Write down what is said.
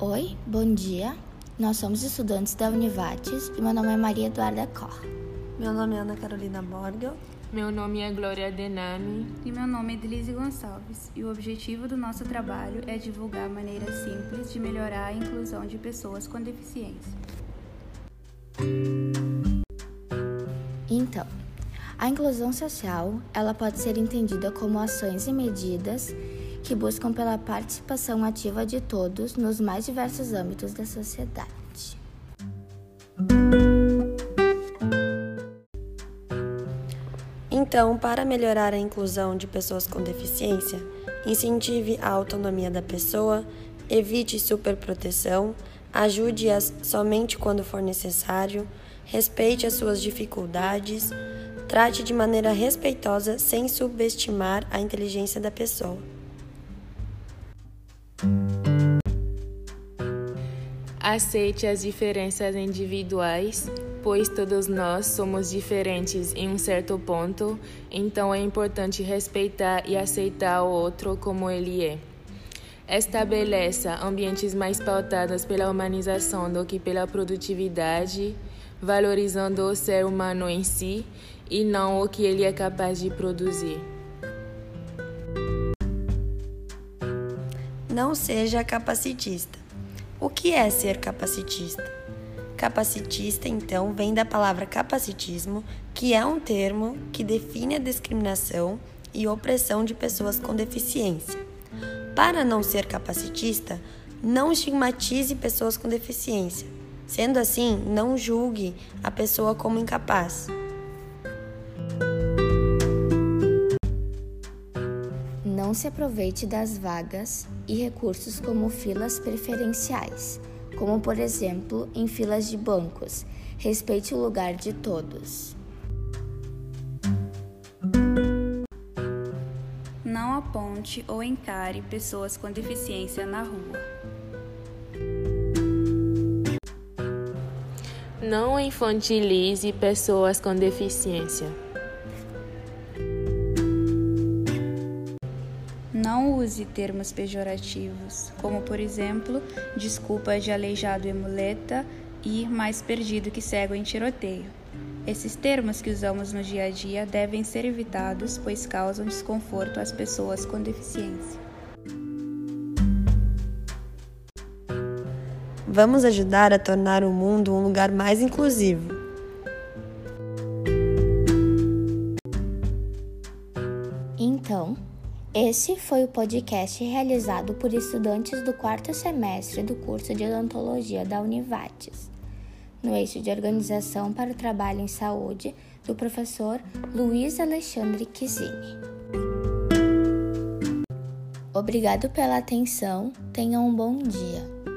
Bom dia, nós somos estudantes da Univates e meu nome é Maria Eduarda Cor. Meu nome é Ana Carolina Borgel. Meu nome é Glória Denami. E meu nome é Delise Gonçalves. E o objetivo do nosso trabalho é divulgar maneiras simples de melhorar a inclusão de pessoas com deficiência. Então, a inclusão social, ela pode ser entendida como ações e medidas que buscam pela participação ativa de todos nos mais diversos âmbitos da sociedade. Então, para melhorar a inclusão de pessoas com deficiência, incentive a autonomia da pessoa, evite superproteção, ajude-as somente quando for necessário, respeite as suas dificuldades, trate de maneira respeitosa sem subestimar a inteligência da pessoa. Aceite as diferenças individuais, pois todos nós somos diferentes em um certo ponto, então é importante respeitar e aceitar o outro como ele é. Estabeleça ambientes mais pautados pela humanização do que pela produtividade, valorizando o ser humano em si e não o que ele é capaz de produzir. Não seja capacitista. O que é ser capacitista? Capacitista, então, vem da palavra capacitismo, que é um termo que define a discriminação e opressão de pessoas com deficiência. Para não ser capacitista, não estigmatize pessoas com deficiência. Sendo assim, não julgue a pessoa como incapaz. Não se aproveite das vagas e recursos como filas preferenciais, como por exemplo em filas de bancos. Respeite o lugar de todos. Não aponte ou encare pessoas com deficiência na rua. Não infantilize pessoas com deficiência. Não use termos pejorativos, como por exemplo, desculpa de aleijado e muleta e mais perdido que cego em tiroteio. Esses termos que usamos no dia a dia devem ser evitados, pois causam desconforto às pessoas com deficiência. Vamos ajudar a tornar o mundo um lugar mais inclusivo. Então, esse foi o podcast realizado por estudantes do quarto semestre do curso de odontologia da Univates, no eixo de organização para o trabalho em saúde do professor Luiz Alexandre Kizini. Obrigado pela atenção, tenham um bom dia.